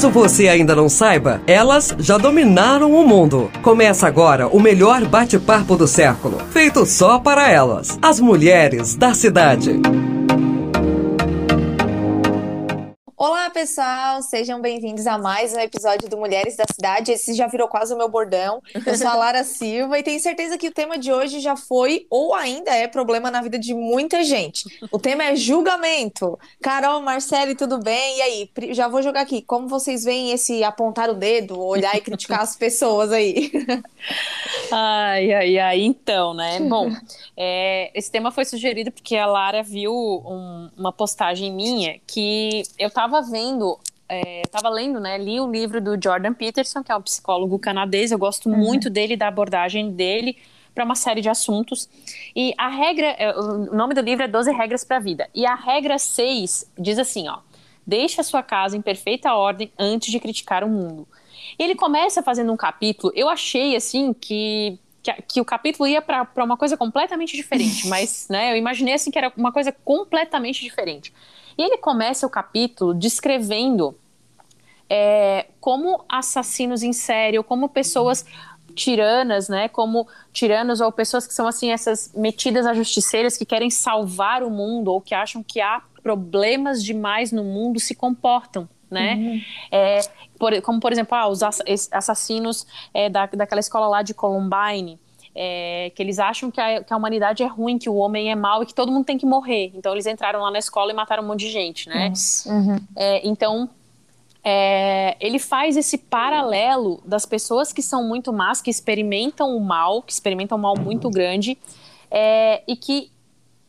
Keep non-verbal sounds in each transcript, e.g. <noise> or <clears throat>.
Caso você ainda não saiba, elas já dominaram o mundo. Começa agora o melhor bate-papo do século, feito só para elas, as mulheres da cidade. Olá, pessoal! Sejam bem-vindos a mais um episódio do Mulheres da Cidade. Esse já virou quase o meu bordão. Eu sou a <laughs> Lara Silva e tenho certeza que o tema de hoje já foi ou ainda é problema na vida de muita gente. O tema é julgamento. Carol, Marcele, tudo bem? E aí? Já vou jogar aqui. Como vocês veem esse apontar o dedo, olhar e criticar as pessoas aí? <laughs> Ai, ai, ai. Então, né? Bom, é, esse tema foi sugerido porque a Lara viu um, uma postagem minha que eu tava estava vendo, estava é, lendo, né? Li o livro do Jordan Peterson, que é um psicólogo canadense. Eu gosto uhum. muito dele, da abordagem dele para uma série de assuntos. E a regra, é, o nome do livro é 12 Regras para a Vida. E a regra 6 diz assim, ó: Deixe a sua casa em perfeita ordem antes de criticar o mundo. Ele começa fazendo um capítulo, eu achei assim que que, que, o capítulo ia para uma coisa completamente diferente, <laughs> mas né, eu imaginei assim que era uma coisa completamente diferente. E ele começa o capítulo descrevendo é, como assassinos em série, ou como pessoas tiranas, né, como tiranos ou pessoas que são assim essas metidas a justiceiras que querem salvar o mundo ou que acham que há problemas demais no mundo se comportam, né? Uhum. É, por, como por exemplo, ah, os assassinos é, da, daquela escola lá de Columbine, é, que eles acham que a, que a, humanidade é ruim, que o homem é mau e que todo mundo tem que morrer. Então eles entraram lá na escola e mataram um monte de gente, né? Uhum. É, então é, ele faz esse paralelo das pessoas que são muito más, que experimentam o mal, que experimentam um mal muito grande, é, e que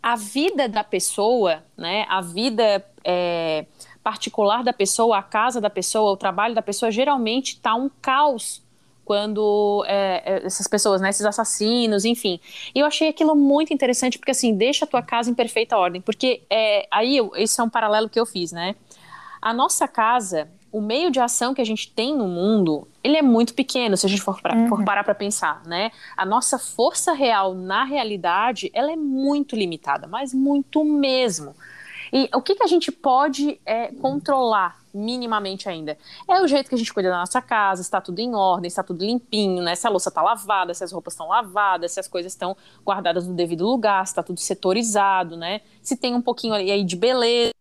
a vida da pessoa, né, a vida é, particular da pessoa, a casa da pessoa, o trabalho da pessoa, geralmente está um caos quando é, é, essas pessoas, né, esses assassinos, enfim. E eu achei aquilo muito interessante, porque assim, deixa a tua casa em perfeita ordem, porque é, aí, esse é um paralelo que eu fiz, né? A nossa casa, o meio de ação que a gente tem no mundo, ele é muito pequeno, se a gente for, pra, uhum. for parar para pensar, né? A nossa força real na realidade, ela é muito limitada, mas muito mesmo. E o que, que a gente pode é, controlar minimamente ainda. É o jeito que a gente cuida da nossa casa, está tudo em ordem, está tudo limpinho, né? Se a louça está lavada, se as roupas estão lavadas, se as coisas estão guardadas no devido lugar, se está tudo setorizado, né? Se tem um pouquinho aí de beleza,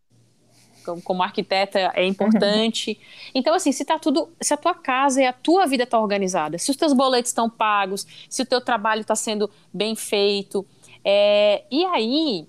como, arquiteta é importante. <laughs> Então, assim, se tá tudo, se a tua casa e a tua vida está organizada, se os teus boletos estão pagos, se o teu trabalho está sendo bem feito, é, e aí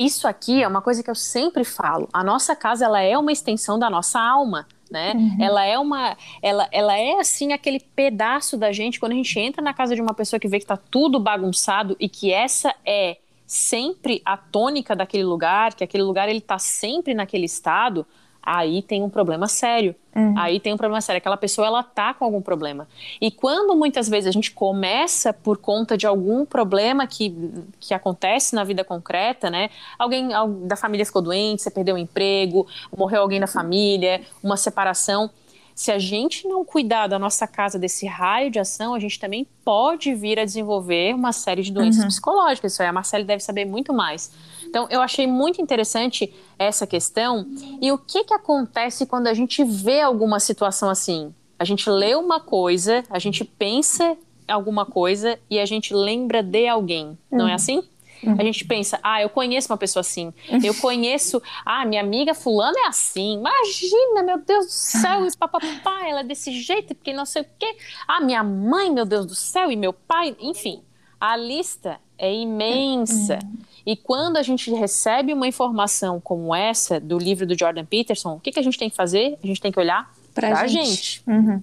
isso aqui é uma coisa que eu sempre falo. A nossa casa ela é uma extensão da nossa alma. Né? Uhum. Ela é uma, ela, ela é assim aquele pedaço da gente quando a gente entra na casa de uma pessoa que vê que está tudo bagunçado e que essa é sempre a tônica daquele lugar, que aquele lugar ele está sempre naquele estado aí tem um problema sério. Uhum. Aí tem um problema sério. Aquela pessoa, ela tá com algum problema. E quando muitas vezes a gente começa por conta de algum problema que, que acontece na vida concreta, né? Alguém da família ficou doente, você perdeu o emprego, morreu alguém da família, uma separação. Se a gente não cuidar da nossa casa desse raio de ação, a gente também pode vir a desenvolver uma série de doenças uhum. psicológicas. Isso aí a Marcele deve saber muito mais. Então, eu achei muito interessante essa questão. E o que, que acontece quando a gente vê alguma situação assim? A gente lê uma coisa, a gente pensa alguma coisa e a gente lembra de alguém. Não é uhum. assim? Uhum. A gente pensa, ah, eu conheço uma pessoa assim. Eu conheço, ah, minha amiga fulana é assim. Imagina, meu Deus do céu, e papapá, ela é desse jeito, porque não sei o quê. Ah, minha mãe, meu Deus do céu, e meu pai, enfim. A lista é imensa. Uhum. E quando a gente recebe uma informação como essa do livro do Jordan Peterson, o que, que a gente tem que fazer? A gente tem que olhar para a gente. gente. Uhum.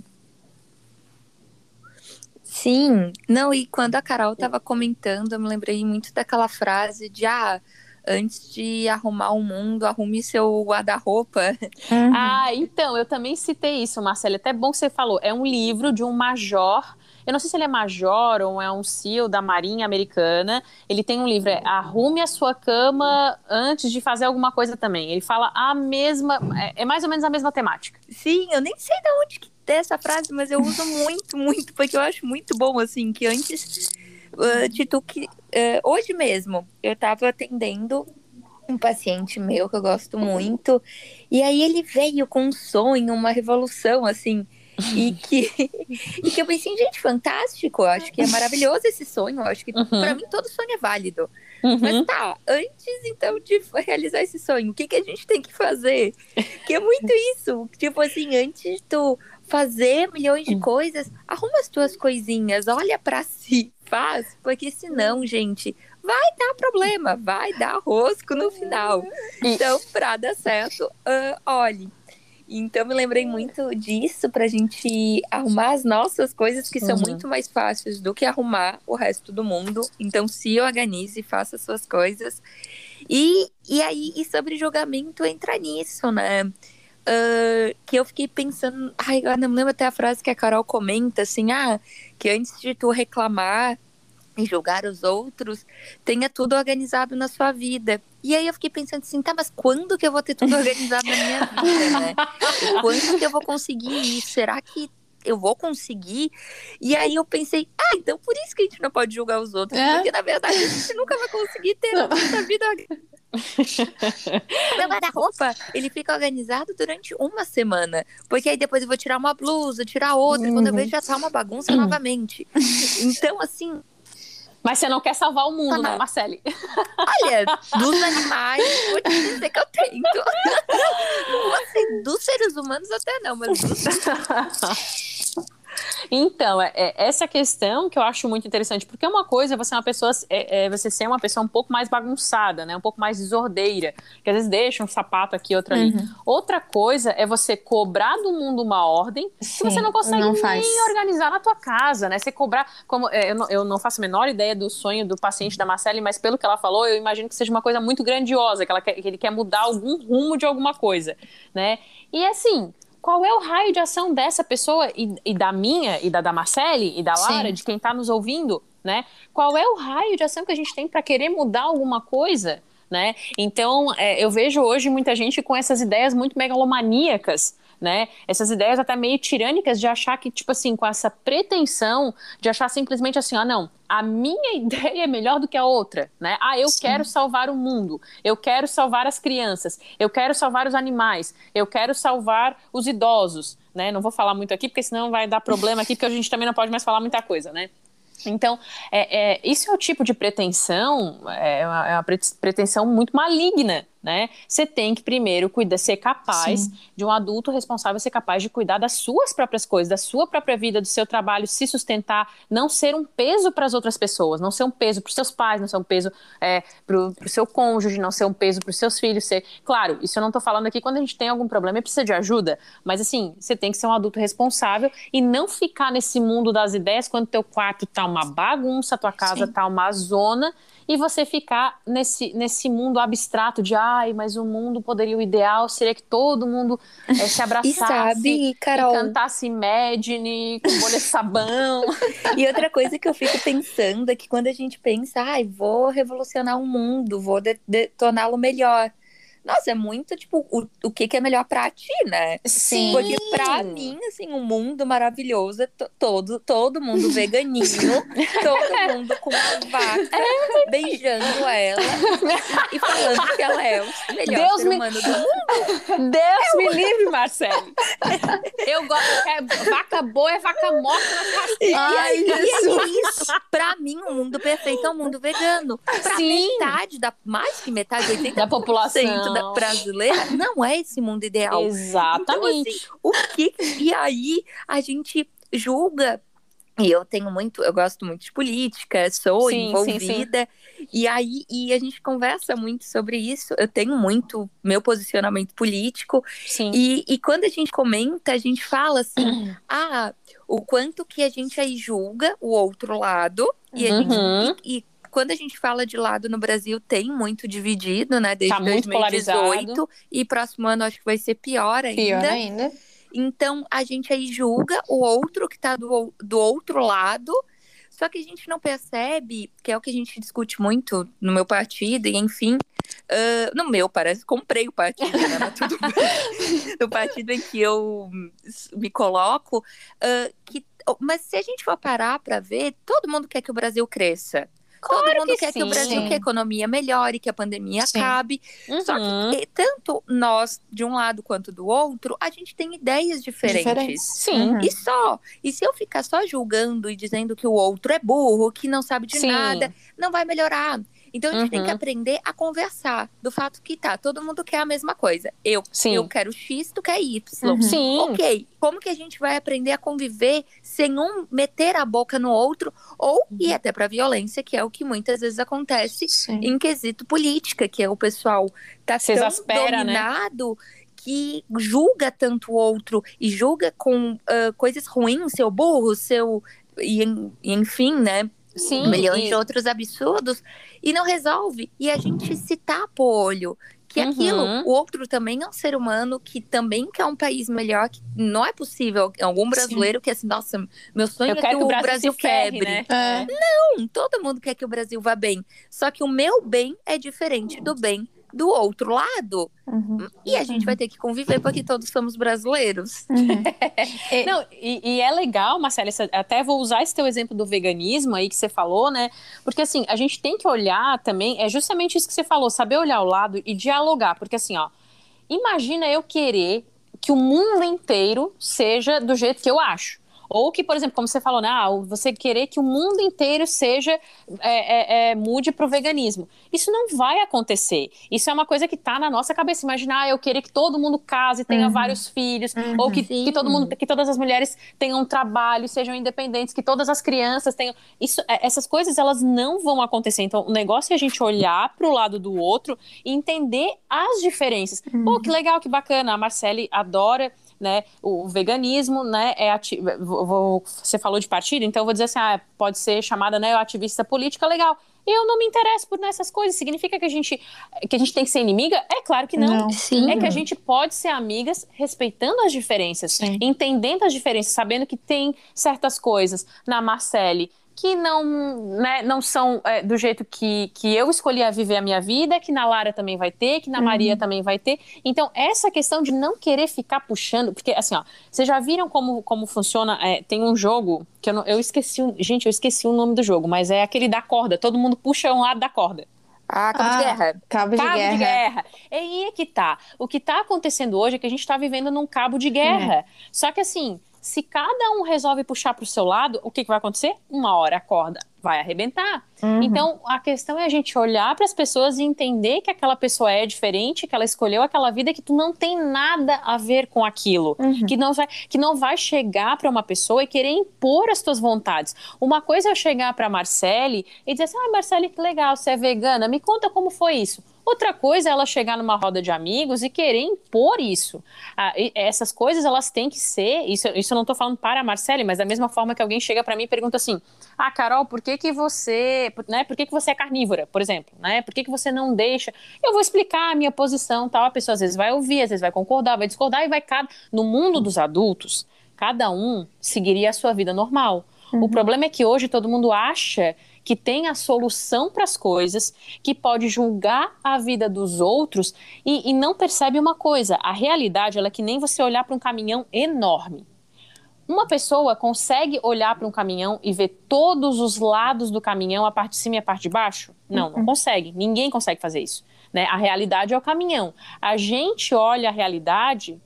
Sim, não, e quando a Carol estava comentando, eu me lembrei muito daquela frase de ah, antes de arrumar o mundo, arrume seu guarda-roupa. Uhum. Ah, então, eu também citei isso, Marcelo. Até bom que você falou. É um livro de um major eu não sei se ele é major ou é um SEAL da Marinha Americana. Ele tem um livro, é Arrume a sua cama antes de fazer alguma coisa também. Ele fala a mesma, é, é mais ou menos a mesma temática. Sim, eu nem sei de onde que tem essa frase, mas eu uso muito, <laughs> muito, porque eu acho muito bom, assim, que antes uh, de tu que. Uh, hoje mesmo, eu tava atendendo um paciente meu que eu gosto muito. E aí ele veio com um sonho, uma revolução, assim. E que, <laughs> e que eu pensei, gente, fantástico. Eu acho que é maravilhoso esse sonho. Eu acho que, uhum. para mim, todo sonho é válido. Uhum. Mas tá, antes então de realizar esse sonho, o que, que a gente tem que fazer? Que é muito isso. Tipo assim, antes de tu fazer milhões de hum. coisas, arruma as tuas coisinhas, olha para si, <laughs> faz, porque senão, gente, vai dar problema, vai dar rosco no final. Então, para dar certo, uh, olhe. Então, me lembrei muito disso para a gente arrumar as nossas coisas, que são uhum. muito mais fáceis do que arrumar o resto do mundo. Então, se organize, faça suas coisas. E, e aí, e sobre julgamento, entra nisso, né? Uh, que eu fiquei pensando. Ai, eu não lembro até a frase que a Carol comenta, assim, ah, que antes de tu reclamar e julgar os outros, tenha tudo organizado na sua vida. E aí eu fiquei pensando assim, tá, mas quando que eu vou ter tudo organizado na minha <laughs> vida, né? Quando que eu vou conseguir isso? Será que eu vou conseguir? E aí eu pensei, ah, então por isso que a gente não pode julgar os outros, é? porque na verdade a gente nunca vai conseguir ter a nossa vida <laughs> meu guarda-roupa, ele fica organizado durante uma semana. Porque aí depois eu vou tirar uma blusa, tirar outra, uhum. quando eu vejo já tá uma bagunça uhum. novamente. Então, assim. Mas você não quer salvar o mundo, né, Marcele? Olha, dos animais, vou te dizer que eu tento. <laughs> Assim, dos seres humanos até não, mas dos... <laughs> Então, é, é, essa questão que eu acho muito interessante, porque uma coisa é você uma pessoa, é, é, você ser uma pessoa um pouco mais bagunçada, né? Um pouco mais desordeira, que às vezes deixa um sapato aqui, outro ali. Uhum. Outra coisa é você cobrar do mundo uma ordem Sim, que você não consegue não nem organizar na tua casa, né? Você cobrar, como é, eu não, eu não, faço a menor ideia do sonho do paciente da Marcele, mas pelo que ela falou, eu imagino que seja uma coisa muito grandiosa, que, ela quer, que ele quer mudar algum rumo de alguma coisa, né? E assim, qual é o raio de ação dessa pessoa e, e da minha, e da, Marcele, e da Lara, Sim. de quem está nos ouvindo, né? Qual é o raio de ação que a gente tem para querer mudar alguma coisa, né? Então, é, eu vejo hoje muita gente com essas ideias muito megalomaníacas, né? Essas ideias até meio tirânicas de achar que, tipo assim, com essa pretensão de achar simplesmente assim, ah, não, a minha <laughs> ideia é melhor do que a outra, né? Ah, eu Sim. quero salvar o mundo, eu quero salvar as crianças, eu quero salvar os animais, eu quero salvar os idosos, né? Não vou falar muito aqui, porque senão vai dar problema aqui, porque a gente também não pode mais falar muita coisa, né? Então, é, é, isso é o tipo de pretensão, é uma, é uma pretensão muito maligna, né? Você tem que primeiro cuidar, ser capaz Sim. de um adulto responsável ser capaz de cuidar das suas próprias coisas, da sua própria vida, do seu trabalho, se sustentar, não ser um peso para as outras pessoas, não ser um peso para os seus pais, não ser um peso é, para o seu cônjuge, não ser um peso para os seus filhos. Ser... Claro, isso eu não estou falando aqui quando a gente tem algum problema e precisa de ajuda, mas assim, você tem que ser um adulto responsável e não ficar nesse mundo das ideias quando teu quarto tá uma bagunça, tua casa Sim. tá uma zona e você ficar nesse, nesse mundo abstrato de ai, mas o mundo poderia, o ideal seria que todo mundo é, se <laughs> abraçasse e, sabe, Carol... e cantasse Imagine com bolha de sabão. <laughs> e outra coisa que eu fico pensando é que quando a gente pensa, ai, vou revolucionar o mundo, vou torná-lo melhor nossa, é muito, tipo, o, o que, que é melhor pra ti, né? Sim. Porque pra mim, assim, um mundo maravilhoso é todo, todo mundo veganinho, <laughs> todo mundo com uma vaca, beijando ela e falando que ela é o melhor Deus ser humano me... do mundo. Deus Eu... me livre, Marcelo. Eu gosto, é, vaca boa é vaca morta na. Ai, e é isso. Pra mim, o um mundo perfeito é um mundo vegano. Pra Sim. metade, da, mais que metade, 80% da população brasileira não é esse mundo ideal. Exatamente. Então, assim, o que e aí a gente julga e eu tenho muito, eu gosto muito de política, sou sim, envolvida. Sim, sim. E aí e a gente conversa muito sobre isso. Eu tenho muito meu posicionamento político. E, e quando a gente comenta, a gente fala assim: <clears throat> ah, o quanto que a gente aí julga o outro lado. E, a gente, uhum. e, e quando a gente fala de lado no Brasil, tem muito dividido, né? Desde tá 2018. E próximo ano acho que vai ser pior ainda. Pior ainda. Então a gente aí julga o outro que está do, do outro lado. Só que a gente não percebe, que é o que a gente discute muito no meu partido, e enfim. Uh, no meu, parece, comprei o partido, né? Mas tudo bem. <laughs> no partido em que eu me coloco. Uh, que, mas se a gente for parar para ver, todo mundo quer que o Brasil cresça. Claro Todo mundo que quer que sim. o Brasil, que a economia melhore, que a pandemia Sim. acabe. Só Uhum. que e tanto nós, de um lado quanto do outro, a gente tem ideias diferentes. Sim. Uhum. E só. E se eu ficar só julgando e dizendo que o outro é burro, que não sabe de Sim. nada, não vai melhorar. Então a gente tem que Uhum. aprender a conversar do fato que tá, todo mundo quer a mesma coisa. Eu, Sim. eu quero X, tu quer Y. Uhum. Sim. Ok, como que a gente vai aprender a conviver sem um meter a boca no outro ou ir até pra violência, que é o que muitas vezes acontece Sim. em quesito política, que é o pessoal tá Se tão exaspera, né? dominado que julga tanto o outro e julga com ah, coisas ruins, seu burro, seu e, e enfim, né? Sim. milhões e- de outros absurdos e não resolve. E a gente se tapa o olho. Que Uhum. aquilo, o outro também é um ser humano que também quer um país melhor, que não é possível algum brasileiro que assim, nossa, meu sonho Eu é que que o Brasil, ferre, quebre. né? É. Não, todo mundo quer que o Brasil vá bem. Só que o meu bem é diferente do bem do outro lado. Uhum. E a gente vai ter que conviver porque todos somos brasileiros. Uhum. <laughs> Não, e, e é legal, Marcela, até vou usar esse teu exemplo do veganismo aí que você falou, né? Porque assim, a gente tem que olhar também, é justamente isso que você falou, saber olhar o lado e dialogar. Porque assim, ó, imagina eu querer que o mundo inteiro seja do jeito que eu acho. Ou que, por exemplo, como você falou, né, ah, você querer que o mundo inteiro seja é, é, é, mude para o veganismo. Isso não vai acontecer. Isso é uma coisa que está na nossa cabeça. Imaginar ah, eu querer que todo mundo case, tenha Uhum. vários filhos, Uhum. ou que, Sim. que todo mundo, que todas as mulheres tenham um trabalho, sejam independentes, que todas as crianças tenham. Isso, é, essas coisas elas não vão acontecer. Então, o negócio é a gente olhar para o lado do outro e entender as diferenças. Pô, que legal, que bacana. A Marcele adora né, o veganismo, né, é ati- vou- vou- você falou de partido, então eu vou dizer assim, ah, pode ser chamada, né, ativista política, legal. Eu não me interesso por nessas coisas. Significa que a gente que a gente tem que ser inimiga? É claro que não. Não. Sim. É que a gente pode ser amigas respeitando as diferenças, Sim. entendendo as diferenças, sabendo que tem certas coisas na Marcele que não, né, não são é, do jeito que, que eu escolhi a viver a minha vida, que na Lara também vai ter, que na Maria também vai ter. Então, essa questão de não querer ficar puxando, porque assim, ó, vocês já viram como, como funciona? é, tem um jogo que eu, não, eu esqueci, gente, eu esqueci o nome do jogo, mas é aquele da corda, todo mundo puxa um lado da corda. Ah, cabo Ah, de guerra. Cabo de Cabo guerra. de guerra. E aí é que tá. O que tá acontecendo hoje é que a gente tá vivendo num cabo de guerra. Só que assim, se cada um resolve puxar pro seu lado, o que, que vai acontecer? Uma hora a corda vai arrebentar. Uhum. Então, a questão é a gente olhar para as pessoas e entender que aquela pessoa é diferente, que ela escolheu aquela vida, que tu não tem nada a ver com aquilo. Uhum. Que, não vai, que não vai chegar para uma pessoa e querer impor as tuas vontades. Uma coisa é eu chegar para Marcele e dizer assim: ah, Marcele, que legal, você é vegana, me conta como foi isso. Outra coisa é ela chegar numa roda de amigos e querer impor isso. Ah, essas coisas, elas têm que ser. Isso, isso eu não estou falando para a Marcele, mas da mesma forma que alguém chega para mim e pergunta assim: Ah, Carol, por que, que você. Né, por que, que você é carnívora, por exemplo? Né? Por que, que você não deixa? Eu vou explicar a minha posição tal. A pessoa às vezes vai ouvir, às vezes vai concordar, vai discordar e vai cada. No mundo dos adultos, cada um seguiria a sua vida normal. O problema é que hoje todo mundo acha que tem a solução para as coisas, que pode julgar a vida dos outros e, e não percebe uma coisa: a realidade é que nem você olhar para um caminhão enorme. Uma pessoa consegue olhar para um caminhão e ver todos os lados do caminhão, a parte de cima e a parte de baixo? Não, não consegue. Ninguém consegue fazer isso. Né? A realidade é o caminhão. A gente olha a realidade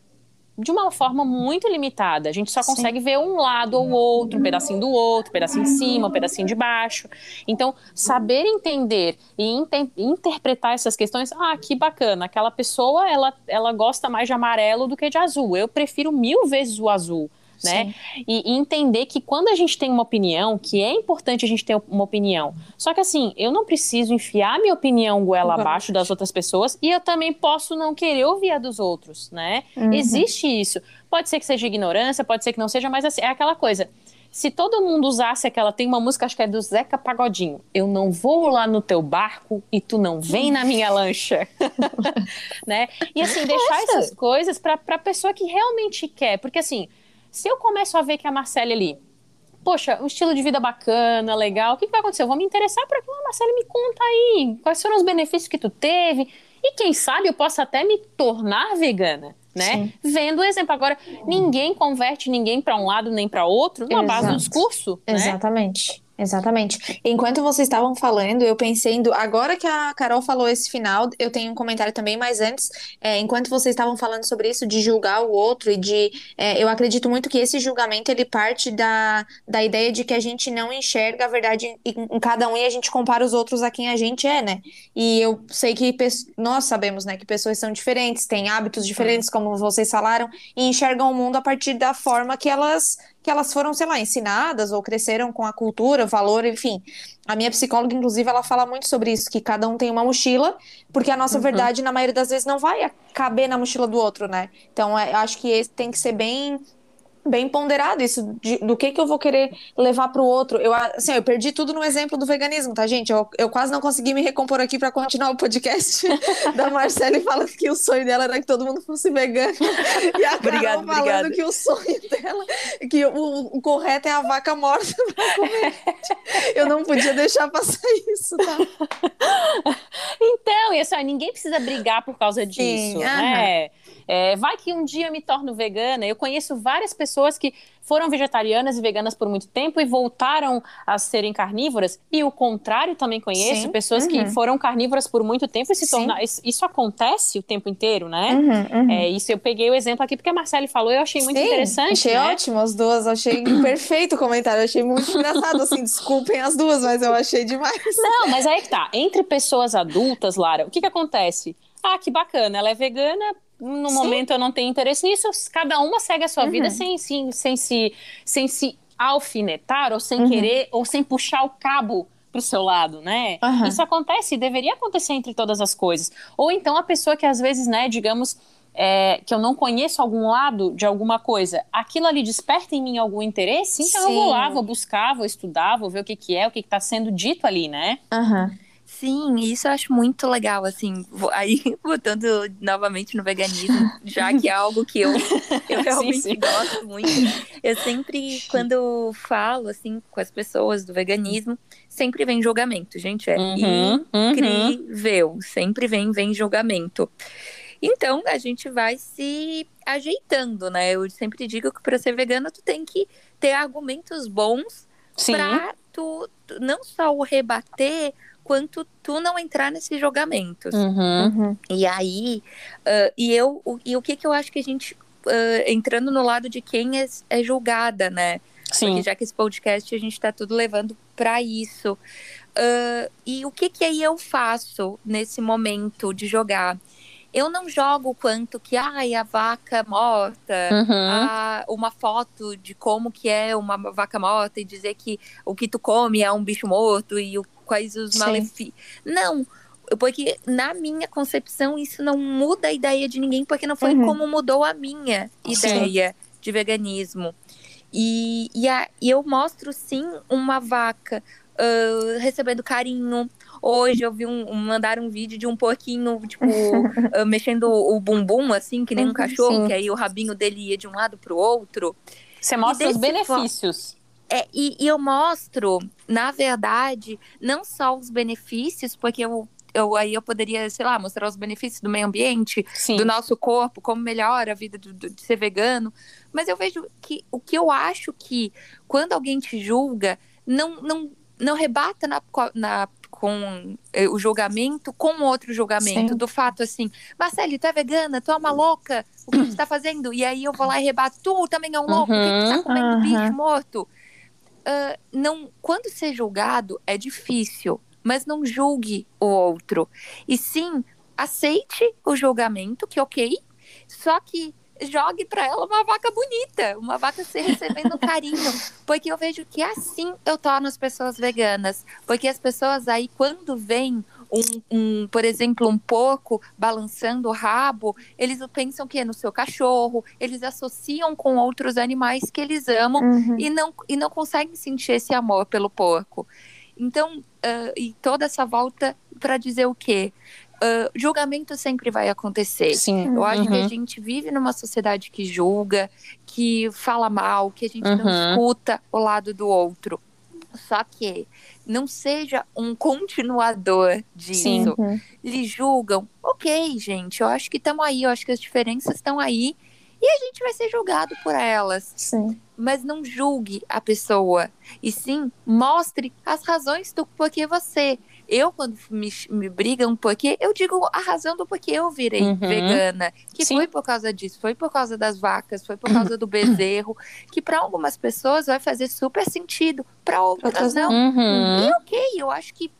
de uma forma muito limitada. A gente só Sim. consegue ver um lado ou outro, um pedacinho do outro, um pedacinho de cima, um pedacinho de baixo. Então, saber entender e inte- interpretar essas questões, ah, que bacana, aquela pessoa, ela, ela gosta mais de amarelo do que de azul. Eu prefiro mil vezes o azul. Né? E, e entender que quando a gente tem uma opinião, que é importante a gente ter uma opinião. Só que assim, eu não preciso enfiar minha opinião goela abaixo das outras pessoas e eu também posso não querer ouvir a dos outros, né? Uhum. Existe isso. Pode ser que seja ignorância, pode ser que não seja, mas assim, é aquela coisa. Se todo mundo usasse aquela, tem uma música, acho que é do Zeca Pagodinho. Eu não vou lá no teu barco e tu não vem na minha lancha. <laughs> né? E assim, deixar essas coisas pra, pra pessoa que realmente quer. Porque assim, se eu começo a ver que a Marcele ali, poxa, um estilo de vida bacana, legal, o que, que vai acontecer? Eu vou me interessar por aquilo. Ah, Marcele, me conta aí, quais foram os benefícios que tu teve? E quem sabe eu possa até me tornar vegana. Né? Vendo o exemplo. Agora, ninguém converte ninguém para um lado nem para outro na base do Exato. discurso. Né? Exatamente. Enquanto vocês estavam falando, eu pensei, agora que a Carol falou esse final, eu tenho um comentário também, mas antes, é, enquanto vocês estavam falando sobre isso, de julgar o outro e de. É, eu acredito muito que esse julgamento ele parte da, da ideia de que a gente não enxerga a verdade em, em cada um e a gente compara os outros a quem a gente é, né? E eu sei que nós sabemos, né, que pessoas são diferentes, têm hábitos diferentes, como vocês falaram, e enxergam o mundo a partir da forma que elas que elas foram, sei lá, ensinadas ou cresceram com a cultura, valor, enfim. A minha psicóloga, inclusive, ela fala muito sobre isso, que cada um tem uma mochila, porque a nossa uhum. verdade, na maioria das vezes, não vai caber na mochila do outro, né? Então, é, acho que esse tem que ser bem bem ponderado isso de, do que que eu vou querer levar para o outro. Eu assim, eu perdi tudo no exemplo do veganismo, tá, gente? Eu, eu quase não consegui me recompor aqui para continuar o podcast <laughs> da Marcele falando que o sonho dela era que todo mundo fosse vegano. <laughs> E a Carol falando obrigado. que o sonho dela que o, o correto é a vaca morta para comer. Eu não podia deixar passar isso, tá? <laughs> Então, e assim, ninguém precisa brigar por causa disso, Sim, né? É, vai que um dia eu me torno vegana. Eu conheço várias pessoas que foram vegetarianas e veganas por muito tempo e voltaram a serem carnívoras. E o contrário também conheço, Sim. pessoas uhum. que foram carnívoras por muito tempo e se tornaram. Isso acontece o tempo inteiro, né? Uhum, uhum. É, isso eu peguei o exemplo aqui porque a Marcele falou, eu achei muito Sim, interessante. Achei né? ótimo as duas, achei <clears throat> perfeito o comentário, achei muito engraçado. Assim, desculpem as duas, mas eu achei demais. Não, mas aí que tá. Entre pessoas adultas, Lara, o que que acontece? Ah, que bacana, ela é vegana, no Sim. momento eu não tenho interesse nisso, cada uma segue a sua uhum. vida sem, sem, sem, se, sem se alfinetar ou sem uhum. querer ou sem puxar o cabo para o seu lado, né? Uhum. Isso acontece, deveria acontecer entre todas as coisas. Ou então a pessoa que às vezes, né, digamos, é, que eu não conheço algum lado de alguma coisa, aquilo ali desperta em mim algum interesse, então Sim. eu vou lá, vou buscar, vou estudar, vou ver o que, que é, o que está sendo dito ali, né? Uhum. Sim, isso eu acho muito legal, assim, aí <laughs> botando novamente no veganismo, já que é algo que eu, eu <laughs> realmente sim, sim. gosto muito. Eu sempre, quando falo, assim, com as pessoas do veganismo, sempre vem julgamento, gente, é uhum, incrível, uhum. sempre vem, vem julgamento. Então, a gente vai se ajeitando, né? Eu sempre digo que para ser vegana, tu tem que ter argumentos bons para tu não só o rebater, quanto tu não entrar nesses julgamentos. Uhum. Uhum. E aí, uh, e eu, o, e o que que eu acho que a gente, uh, entrando no lado de quem é, é julgada, né? Sim. Porque já que esse podcast a gente está tudo levando para isso. Uh, e o que que aí eu faço nesse momento de jogar? Eu não jogo quanto que, ai, a vaca morta, uhum. a, uma foto de como que é uma vaca morta e dizer que o que tu come é um bicho morto e o quais os malefícios. Não, porque na minha concepção isso não muda a ideia de ninguém, porque não foi uhum. como mudou a minha ideia sim. de veganismo. E, e, a, e, eu mostro sim uma vaca uh, recebendo carinho. Hoje eu vi um, um mandar um vídeo de um porquinho, tipo, uh, <laughs> mexendo o bumbum, assim, que nem um uhum, cachorro, sim. que aí o rabinho dele ia de um lado pro outro. Você mostra os benefícios. É, e, e, eu mostro, na verdade, não só os benefícios, porque eu, eu aí eu poderia, sei lá, mostrar os benefícios do meio ambiente, Sim. do nosso corpo, como melhora a vida do, do, de ser vegano. Mas eu vejo que o que eu acho que quando alguém te julga, não, não, não rebata na, na com eh, o julgamento com outro julgamento. Sim. Do fato assim, Marcelo, tu é vegana, tu é uma louca, o que tu tá fazendo? E aí eu vou lá e rebato, tu também é um louco, uhum, que tu tá uhum, comendo uhum. bicho morto? uh, não, quando ser julgado é difícil, mas não julgue o outro. E sim, aceite o julgamento, que ok, só que jogue para ela uma vaca bonita, uma vaca se recebendo carinho, <laughs> porque eu vejo que assim eu torno as pessoas veganas, porque as pessoas aí quando vêm um, um, por exemplo, um porco balançando o rabo, eles pensam que é no seu cachorro, eles associam com outros animais que eles amam uhum. e, não, e não conseguem sentir esse amor pelo porco. Então, uh, e toda essa volta para dizer o quê? Uh, julgamento sempre vai acontecer. Sim. Eu acho uhum. que a uhum. gente vive numa sociedade que julga, que fala mal, que a gente uhum. não escuta o lado do outro. Só que não seja um continuador disso. Sim. Uhum. Eles julgam, ok, gente, eu acho que estamos aí, eu acho que as diferenças estão aí E a gente vai ser julgado por elas. Sim. Mas não julgue a pessoa. E sim, mostre as razões do porquê você. Eu, quando me, me brigam porquê, eu digo a razão do porquê eu virei Uhum. vegana. Que Sim. foi por causa disso, foi por causa das vacas, foi por causa do bezerro. que para algumas pessoas vai fazer super sentido, para outras, Outras não. Uhum. E ok, eu acho que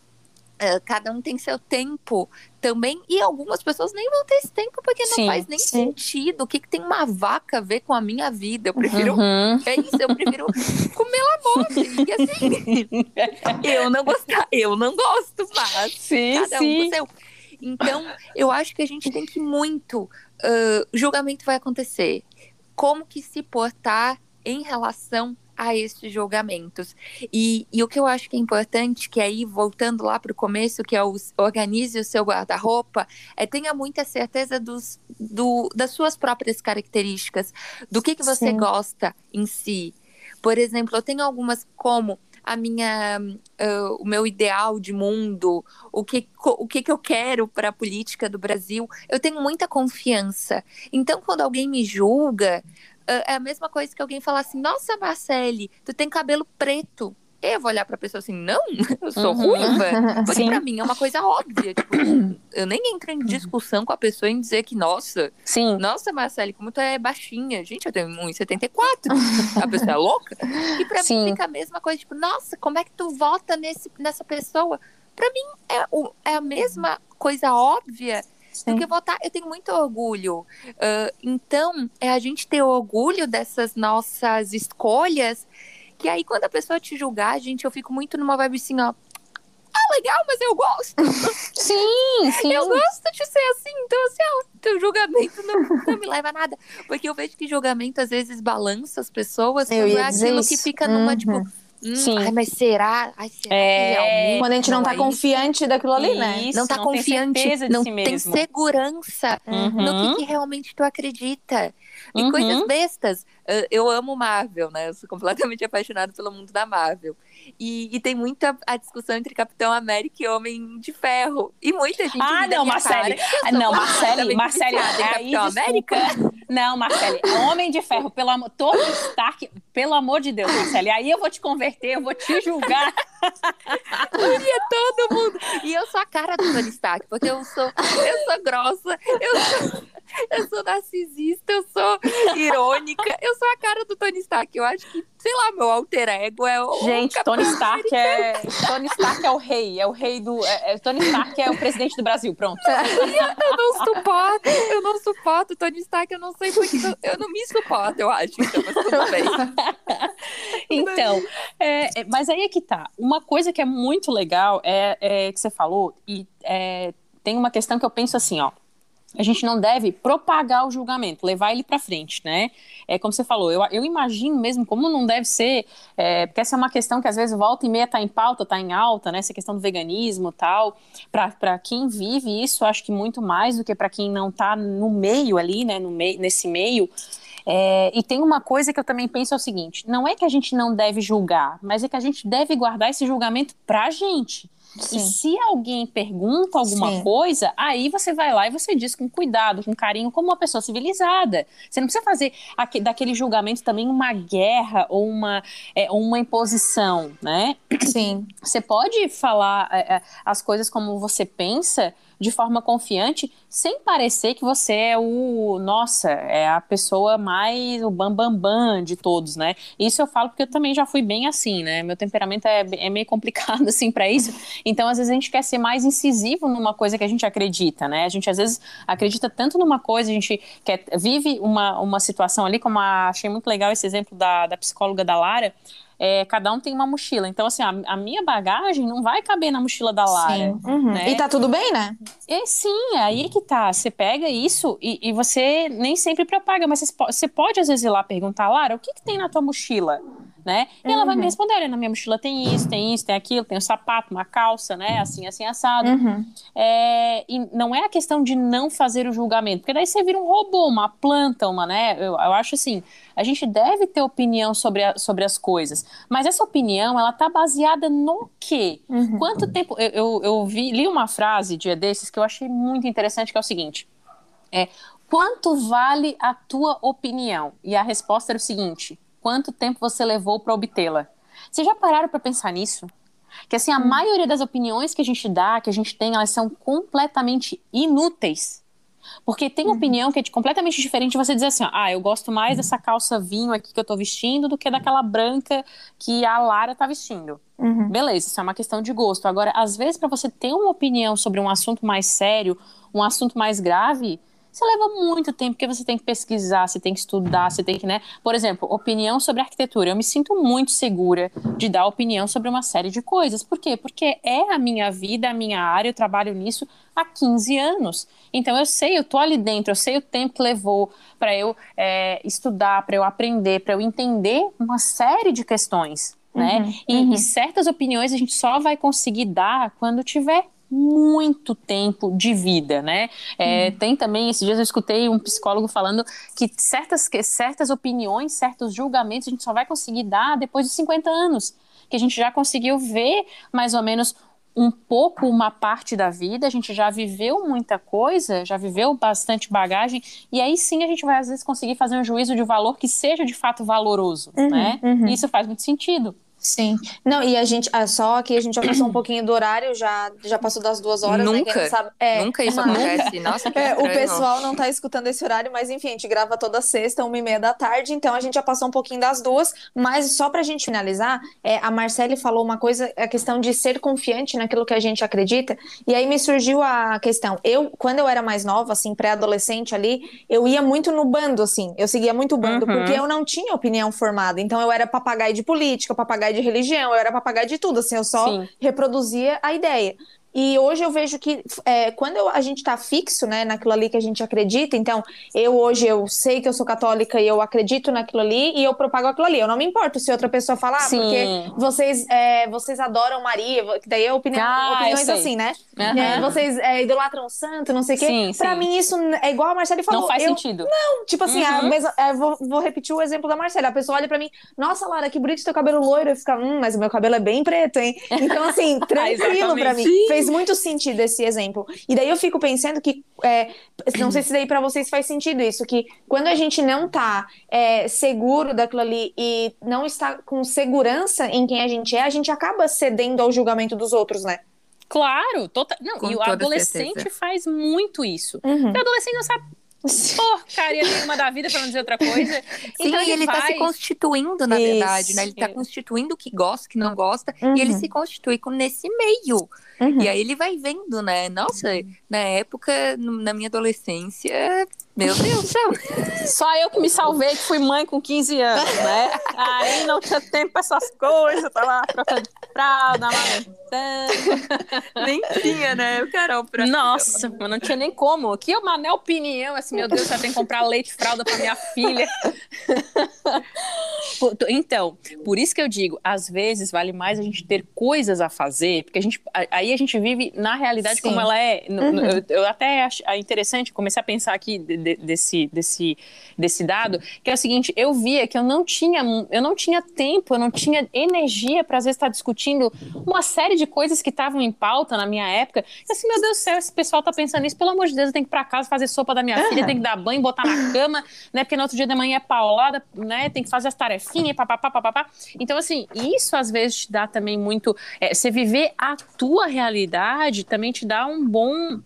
cada um tem seu tempo também. E algumas pessoas nem vão ter esse tempo porque não Sim, faz nem sim. sentido. O que, que tem uma vaca a ver com a minha vida? Eu prefiro. Uhum. É isso, eu prefiro comer lamose. E assim, <laughs> eu não gostar, eu não gosto, mas Sim, cada um sim. com o seu. Então, eu acho que a gente tem que muito. ah, o julgamento vai acontecer. Como que se portar em relação a esses julgamentos. E, e o que eu acho que é importante, que aí, voltando lá para o começo, que é o organize o seu guarda-roupa, é tenha muita certeza dos, do, das suas próprias características, do que, que você Sim. gosta em si. Por exemplo, eu tenho algumas como a minha ah, o meu ideal de mundo, o que, o que, que eu quero para a política do Brasil, eu tenho muita confiança. Então, quando alguém me julga, é a mesma coisa que alguém falar assim: Nossa, Marcele, tu tem cabelo preto. Eu vou olhar pra pessoa assim: Não, <laughs> eu sou Uhum. ruiva. Porque Sim. pra mim é uma coisa óbvia. Tipo, <clears throat> eu nem entro em discussão com a pessoa em dizer que, nossa, Sim. nossa, Marcele, como tu é baixinha. Gente, eu tenho 1,74. A pessoa é louca. E pra Sim. mim fica a mesma coisa, tipo, nossa, como é que tu vota nesse, nessa pessoa? Pra mim é, o- é a mesma coisa óbvia do Sim. que votar. Eu tenho muito orgulho. Ah, então, é a gente ter orgulho dessas nossas escolhas. Que aí, quando a pessoa te julgar, gente, eu fico muito numa vibe assim, ó. Ah, legal, mas eu gosto. <laughs> Sim, sim. Eu gosto de ser assim, então assim, ó, teu julgamento não, não me leva a nada. Porque eu vejo que julgamento às vezes balança as pessoas Eu ia é aquilo isso. que fica numa, Uhum. tipo, hum, Sim. ai, mas será? Ai, será É, Quando a gente não tá é isso? confiante daquilo ali, né? Isso, Não tá tem confiante, certeza de não si tem mesmo. segurança no que, Uhum. que realmente tu acredita. E Uhum. coisas bestas. Eu amo Marvel, né? Eu sou completamente <laughs> apaixonada pelo mundo da Marvel. E, e tem muita a discussão entre Capitão América e Homem de Ferro. E muita gente Ah, não, Marcele. Ah, não, Marcele, Marcele, aí Capitão. América. Não, Marcele, Homem de Ferro, pelo amor, Tony Stark, pelo amor de Deus, Marcele, aí eu vou te converter, eu vou te julgar. todo mundo. E eu sou a cara do Tony Stark, porque eu sou, eu sou grossa, eu sou, <laughs> eu sou narcisista, eu sou irônica, eu sou a cara do Tony Stark. Eu acho que, sei lá, meu alter ego é o. Gente, Tony Stark é Tony Stark é o rei, é o rei do é- é- Tony Stark é o presidente do Brasil, pronto. <laughs> Eu não suporto, eu não suporto Tony Stark, eu não sei porque eu, eu não me suporto, eu acho. Então, mas tudo bem. <laughs> Então, é, é, mas aí é que tá. Uma coisa que é muito legal é, é que você falou, e é, tem uma questão que eu penso assim, ó. A gente não deve propagar o julgamento, levar ele para frente, né? É como você falou, eu, eu imagino mesmo como não deve ser, é, porque essa é uma questão que às vezes volta e meia tá em pauta, tá em alta, né? Essa questão do veganismo tal. Para quem vive isso, acho que muito mais do que para quem não tá no meio ali, né? No meio, nesse meio. É, e tem uma coisa que eu também penso é o seguinte: não é que a gente não deve julgar, mas é que a gente deve guardar esse julgamento pra gente. E Sim. se alguém pergunta alguma Sim. coisa, aí você vai lá e você diz com cuidado, com carinho, como uma pessoa civilizada. Você não precisa fazer aque- daquele julgamento também uma guerra ou uma, é, uma imposição, né? Sim. Você pode falar é, é, as coisas como você pensa de forma confiante, sem parecer que você é o, nossa, é a pessoa mais o bambambam bam, bam de todos, né? Isso eu falo porque eu também já fui bem assim, né? Meu temperamento é, é meio complicado <laughs> assim para isso. Então, às vezes a gente quer ser mais incisivo numa coisa que a gente acredita, né? A gente às vezes acredita tanto numa coisa, a gente quer, vive uma, uma situação ali, como a, achei muito legal esse exemplo da, da psicóloga da Lara, é, cada um tem uma mochila. Então, assim, a, a minha bagagem não vai caber na mochila da Lara. Sim. Uhum. né? E tá tudo bem, né? É, sim, é aí que tá. Você pega isso e, e você nem sempre propaga, mas você, você pode às vezes ir lá perguntar, Lara, o que, que tem na tua mochila? Né? E ela vai me responder, olha, na minha mochila tem isso, tem isso, tem aquilo, tem um sapato, uma calça, né? Assim, assim, assado. Uhum. É, e não é a questão de não fazer o julgamento, porque daí você vira um robô, uma planta, uma, né? Eu, eu acho assim, a gente deve ter opinião sobre, a- sobre as coisas, mas essa opinião, ela tá baseada no quê? Uhum. Quanto tempo. Eu, eu, eu vi, li uma frase dia desses que eu achei muito interessante, que é o seguinte: é quanto vale a tua opinião? E a resposta era o seguinte: quanto tempo você levou para obtê-la? Vocês já pararam para pensar nisso? Que assim, a hum. maioria das opiniões que a gente dá, que a gente tem, elas são completamente inúteis. Porque tem uhum. opinião que é completamente diferente de você dizer assim, ah, eu gosto mais dessa calça vinho aqui que eu tô vestindo do que daquela branca que a Lara tá vestindo. Uhum. Beleza, isso é uma questão de gosto. Agora, às vezes, para você ter uma opinião sobre um assunto mais sério, um assunto mais grave, você leva muito tempo, porque você tem que pesquisar, você tem que estudar, você tem que, né? Por exemplo, opinião sobre arquitetura. Eu me sinto muito segura de dar opinião sobre uma série de coisas. Por quê? Porque é a minha vida, a minha área, eu trabalho nisso há 15 anos. Então eu sei, eu tô ali dentro, eu sei o tempo que levou para eu é, estudar, para eu aprender, para eu entender uma série de questões. Né? Uhum, e, uhum. e certas opiniões a gente só vai conseguir dar quando tiver muito tempo de vida, né? É, hum. Tem também, esses dias eu escutei um psicólogo falando que certas, que certas opiniões, certos julgamentos a gente só vai conseguir dar depois de 50 anos, que a gente já conseguiu ver mais ou menos um pouco uma parte da vida, a gente já viveu muita coisa, já viveu bastante bagagem, e aí sim a gente vai às vezes conseguir fazer um juízo de valor que seja de fato valoroso, uhum, né? Uhum. E isso faz muito sentido. Sim. Não, e a gente, ah, só que a gente já passou um <clears throat> pouquinho do horário, já, já passou das duas horas, né, Nunca. Né, sabe, é, Nunca isso <laughs> acontece. Nossa, que é, O pessoal não tá escutando esse horário, mas enfim, a gente grava toda sexta, uma e meia da tarde, então a gente já passou um pouquinho das duas, mas só pra gente finalizar, é, a Marcele falou uma coisa, a questão de ser confiante naquilo que a gente acredita, e aí me surgiu a questão, eu, quando eu era mais nova, assim, pré-adolescente ali, eu ia muito no bando, assim, eu seguia muito o bando, uhum. porque eu não tinha opinião formada, então eu era papagaio de política, papagaio de religião, eu era papagaio de tudo, assim, eu só Sim. reproduzia a ideia. E hoje eu vejo que é, quando eu, a gente está fixo né, naquilo ali que a gente acredita, então eu hoje eu sei que eu sou católica e eu acredito naquilo ali e eu propago aquilo ali. Eu não me importo se outra pessoa falar, ah, porque vocês, é, vocês adoram Maria, que daí é opinião, ah, opiniões assim, né? Uhum. É, vocês é, idolatram o santo, não sei o quê. Sim, pra sim. mim, isso é igual a Marcela falou. Não faz eu, sentido. Não, tipo assim, uhum. a mesma, é, vou, vou, repetir o exemplo da Marcela. A pessoa olha pra mim, nossa, Lara, que bonito teu cabelo loiro. Eu fico, hum, mas o meu cabelo é bem preto, hein? Então, assim, <laughs> tranquilo pra mim. Sim. Fez muito sentido esse exemplo. E daí eu fico pensando que, é, não sei se daí pra vocês faz sentido isso, que quando a gente não tá é, seguro daquilo ali e não está com segurança em quem a gente é, a gente acaba cedendo ao julgamento dos outros, né? Claro, total. Não, Com e o adolescente certeza. faz muito isso. Uhum. O adolescente não sabe porcaria nenhuma da vida, para não dizer outra coisa. Sim, então ele, ele tá se constituindo, na Isso. verdade, né? Ele tá constituindo o que gosta, o que não gosta, uhum. e ele uhum. se constitui nesse meio. Uhum. E aí ele vai vendo, né? Nossa, na época, na minha adolescência, meu Deus do céu. <laughs> Só eu que me salvei, que fui mãe com 15 anos, né? <laughs> Aí não tinha tempo pra essas coisas, tá lá trocando fralda, amamentando. <laughs> Nem tinha, né, Carol? Pra... Nossa, mas não tinha nem como. Aqui é uma né, opinião, assim, meu Deus, você tem que comprar leite fralda pra minha filha. <laughs> Então, por isso que eu digo, às vezes vale mais a gente ter coisas a fazer, porque a gente, aí a gente vive na realidade Sim. como ela é. Uhum. Eu, eu, até acho interessante, comecei a pensar aqui de, desse, desse, desse dado, que é o seguinte, eu via que eu não tinha, eu não tinha tempo, eu não tinha energia para às vezes estar discutindo uma série de coisas que estavam em pauta na minha época. E assim, meu Deus do céu, esse pessoal tá pensando nisso, pelo amor de Deus, eu tenho que ir para casa fazer sopa da minha uhum. filha, tem que dar banho, botar na cama, né? Porque no outro dia da manhã é paulada, né? Tem que fazer as tarefinhas, papapá, papapá. Então, assim, isso às vezes te dá também muito. É, você viver a tua realidade também te dá um bom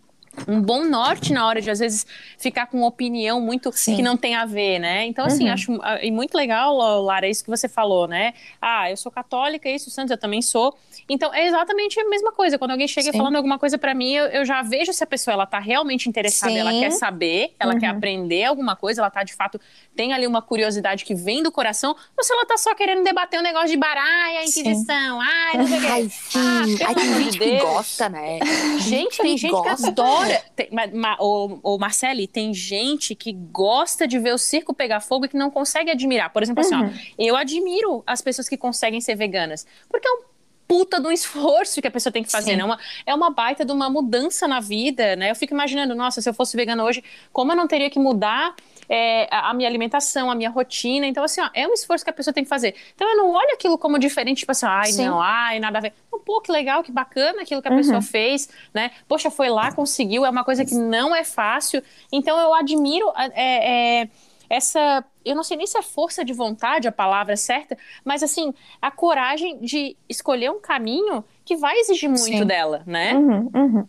um bom norte na hora de, às vezes, ficar com opinião muito Sim. que não tem a ver, né? Então, assim, uhum. acho ah, e muito legal, Lara, isso que você falou, né? Ah, eu sou católica, isso, Santos, eu também sou. Então, é exatamente a mesma coisa. Quando alguém chega Sim. falando alguma coisa para mim, eu, eu, já vejo se a pessoa ela tá realmente interessada, Sim. ela quer saber, ela uhum. quer aprender alguma coisa, ela tá, de fato, tem ali uma curiosidade que vem do coração, ou se ela tá só querendo debater um negócio de baralho, a Inquisição, ai, não sei o quê. Ai, sim. Ah, Ai, tem gente que gosta, né? Gente, tem gente gosta. que adora Olha, tem, ma, o, o Marcele, tem gente que gosta de ver o circo pegar fogo e que não consegue admirar. Por exemplo, uhum. assim, ó, uhum. eu admiro as pessoas que conseguem ser veganas. Porque é um puta do esforço que a pessoa tem que fazer, né? Uma, é uma baita de uma mudança na vida, né? Eu fico imaginando, nossa, se eu fosse vegana hoje, como eu não teria que mudar é, a, a minha alimentação, a minha rotina. Então, assim, ó, é um esforço que a pessoa tem que fazer. Então, eu não olho aquilo como diferente, tipo assim, ai, Sim. não, ai, nada a ver. Pô, que legal, que bacana aquilo que a Uhum. pessoa fez, né? Poxa, foi lá, conseguiu, é uma coisa que não é fácil. Então, eu admiro é, é, essa. Eu não sei nem se é força de vontade a palavra certa, mas assim, a coragem de escolher um caminho que vai exigir muito Sim. dela, né? Uhum, uhum.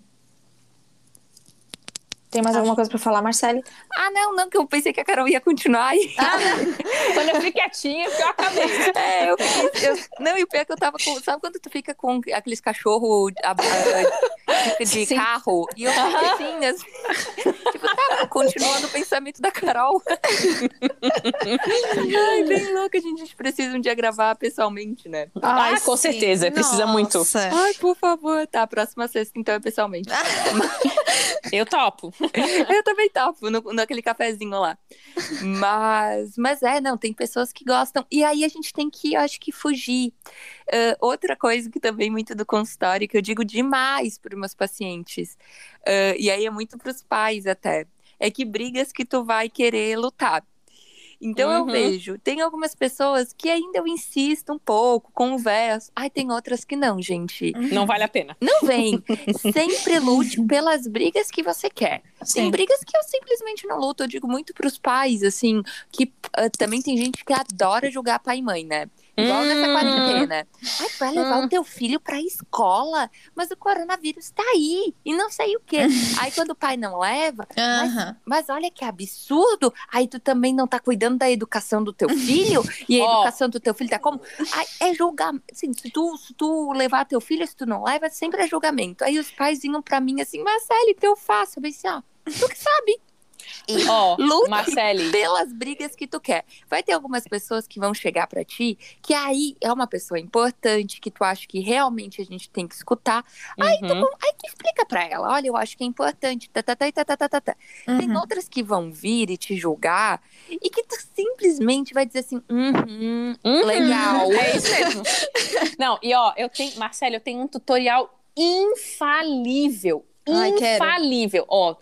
Tem mais alguma coisa pra falar, Marcele? Ah, não, não, que eu pensei que a Carol ia continuar aí. <laughs> Quando eu fui quietinha, eu acabei. <laughs> É, eu eu- não, e o pior é que eu tava com. Sabe quando tu fica com aqueles cachorros de, de Sim. carro? E eu fiquei assim, assim, tipo, tá, continuando o pensamento da Carol. Ai, bem louca. A gente precisa um dia gravar pessoalmente, né? Ah, com certeza, precisa muito. Ai, por favor, tá. Próxima sexta, então, é pessoalmente. <laughs> Eu topo. <laughs> Eu também topo, no, naquele cafezinho lá. Mas, mas é, não, tem pessoas que gostam. E aí a gente tem que, acho que, fugir. Ah, outra coisa que também muito do consultório, que eu digo demais para os meus pacientes, ah, e aí é muito para os pais até, é que brigas que tu vai querer lutar. Então eu Uhum. vejo, tem algumas pessoas que ainda eu insisto um pouco, converso. Ai, tem outras que não, gente. Não vale a pena. Não vem. <laughs> Sempre lute pelas brigas que você quer. Tem Sim. brigas que eu simplesmente não luto. Eu digo muito pros pais, assim, que ah, também tem gente que adora julgar pai e mãe, né? Igual nessa Hum. quarentena. Ai, tu vai levar Hum. o teu filho pra escola, mas o coronavírus tá aí e não sei o quê. <laughs> aí quando o pai não leva, Aham. mas olha que absurdo. Aí tu também não tá cuidando da educação do teu filho e a <laughs> Ó. educação do teu filho tá como? Ai, é julgamento. Assim, se tu, se tu levar teu filho, se tu não leva, sempre é julgamento. Aí os pais vinham pra mim assim, Marcele, o que eu faço? Eu pensei, ó, tu que sabe. E, ó, <laughs> oh, Marcele. pelas brigas que tu quer. Vai ter algumas pessoas que vão chegar para ti, que aí é uma pessoa importante, que tu acha que realmente a gente tem que escutar. Uhum. Aí, tu, aí explica para ela: olha, eu acho que é importante. Tá, tá, tá, tá, tá, tá, tá. Uhum. Tem outras que vão vir e te julgar e que tu simplesmente vai dizer assim: hum, hum, legal. É isso mesmo. <laughs> Não, e ó, eu tenho, Marcelo, eu tenho um tutorial infalível. Infalível. Ó,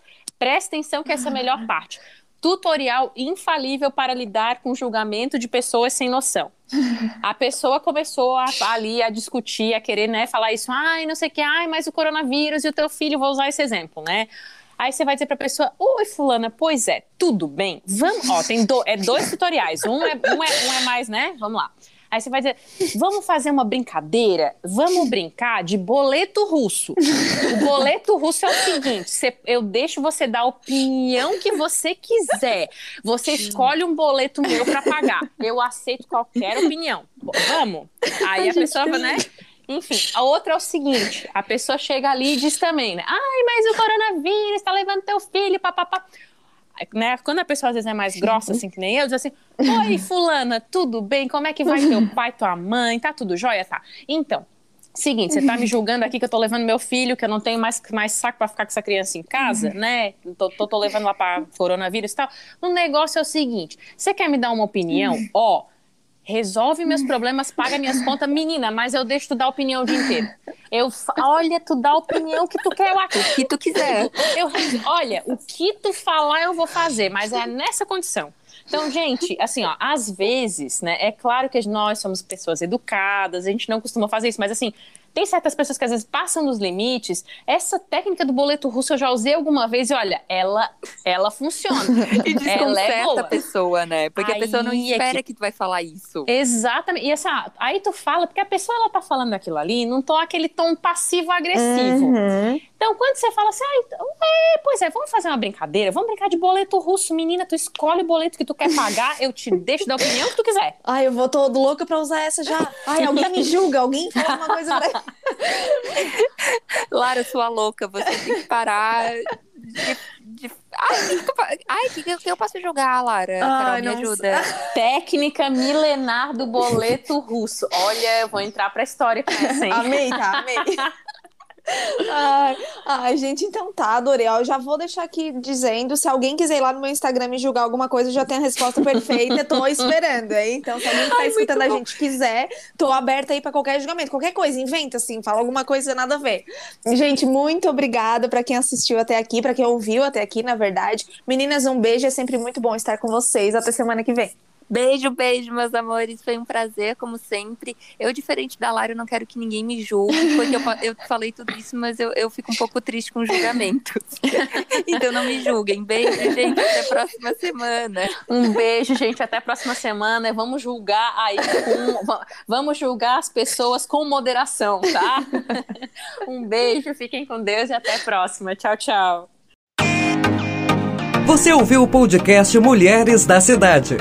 presta atenção que essa é a melhor parte. Tutorial infalível para lidar com julgamento de pessoas sem noção. A pessoa começou a, ali a discutir, a querer, né, falar isso, ai, não sei o que, ai, mas o coronavírus e o teu filho, vou usar esse exemplo, né? Aí você vai dizer pra pessoa, oi, fulana, pois é, tudo bem, vamos, ó, tem do, é dois tutoriais, um é, um, é, um é mais, né, vamos lá. Aí você vai dizer, vamos fazer uma brincadeira, vamos brincar de boleto russo. O boleto russo é o seguinte, você- eu deixo você dar a opinião que você quiser. Você escolhe um boleto meu pra pagar. Eu aceito qualquer opinião. Vamos? Aí a pessoa, né? Enfim, a outra é o seguinte: a pessoa chega ali e diz também, né? Ai, mas o coronavírus tá levando teu filho, papapá. Né? Quando a pessoa às vezes é mais grossa, assim que nem eu, diz assim: Oi, <laughs> Fulana, tudo bem? Como é que vai teu pai, tua mãe? Tá tudo jóia? Tá. Então, seguinte, você tá me julgando aqui que eu tô levando meu filho, que eu não tenho mais, mais saco pra ficar com essa criança em casa, né? Tô, tô, tô levando lá pra coronavírus e tal. O negócio é o seguinte: você quer me dar uma opinião? Ó. Resolve meus <laughs> problemas, paga minhas contas, menina, mas eu deixo tu dar opinião o dia inteiro. Eu, olha, tu dá a opinião que tu quer lá. O que tu quiser. <laughs> Eu, olha, o que tu falar eu vou fazer, mas é nessa condição. Então, gente, assim, ó, às vezes, né, é claro que nós somos pessoas educadas, a gente não costuma fazer isso, mas assim, tem certas pessoas que às vezes passam dos limites. Essa técnica do boleto russo eu já usei alguma vez e olha, ela, ela funciona. <laughs> E é desconcerta boa. a pessoa, né? Porque a Aí pessoa não é espera que- que... tu vai falar isso. Exatamente. E essa, aí tu fala, porque a pessoa ela tá falando aquilo ali num tom, aquele tom passivo-agressivo. Uhum. Então, quando você fala assim, ah, então, é, pois é, vamos fazer uma brincadeira, vamos brincar de boleto russo, menina, tu escolhe o boleto que tu quer pagar, eu te deixo da opinião que tu quiser. Ai, eu vou todo louca pra usar essa já. Ai, alguém me julga, alguém fala uma coisa pra <laughs> Lara, sua louca, você tem que parar de. de... Ai, o que, que que, eu posso jogar, Lara? Carol, Ai, me não ajuda. Técnica milenar do boleto russo. Olha, eu vou entrar pra história com essa, hein? Amei, tá? Amei. <laughs> Ai, ai, gente, então tá, adorei. Ó, Eu já vou deixar aqui dizendo, se alguém quiser ir lá no meu Instagram me julgar alguma coisa, eu já tenho a resposta perfeita, tô <laughs> esperando, hein? Então, se alguém que tá escutando a gente quiser, tô aberta aí pra qualquer julgamento, qualquer coisa, inventa assim, fala alguma coisa nada a ver. Gente, muito obrigada pra quem assistiu até aqui, pra quem ouviu até aqui, na verdade. Meninas, um beijo, é sempre muito bom estar com vocês. Até semana que vem. Beijo, beijo, meus amores. Foi um prazer, como sempre. Eu, diferente da Lara, não quero que ninguém me julgue, porque eu, eu falei tudo isso, mas eu, eu fico um pouco triste com julgamentos. <laughs> então não me julguem. Beijo, gente. Até a próxima semana. Um beijo, gente. Até a próxima semana. Vamos julgar aí com... Vamos julgar as pessoas com moderação, tá? <laughs> Um beijo, fiquem com Deus e até a próxima. Tchau, tchau. Você ouviu o podcast Mulheres da Cidade.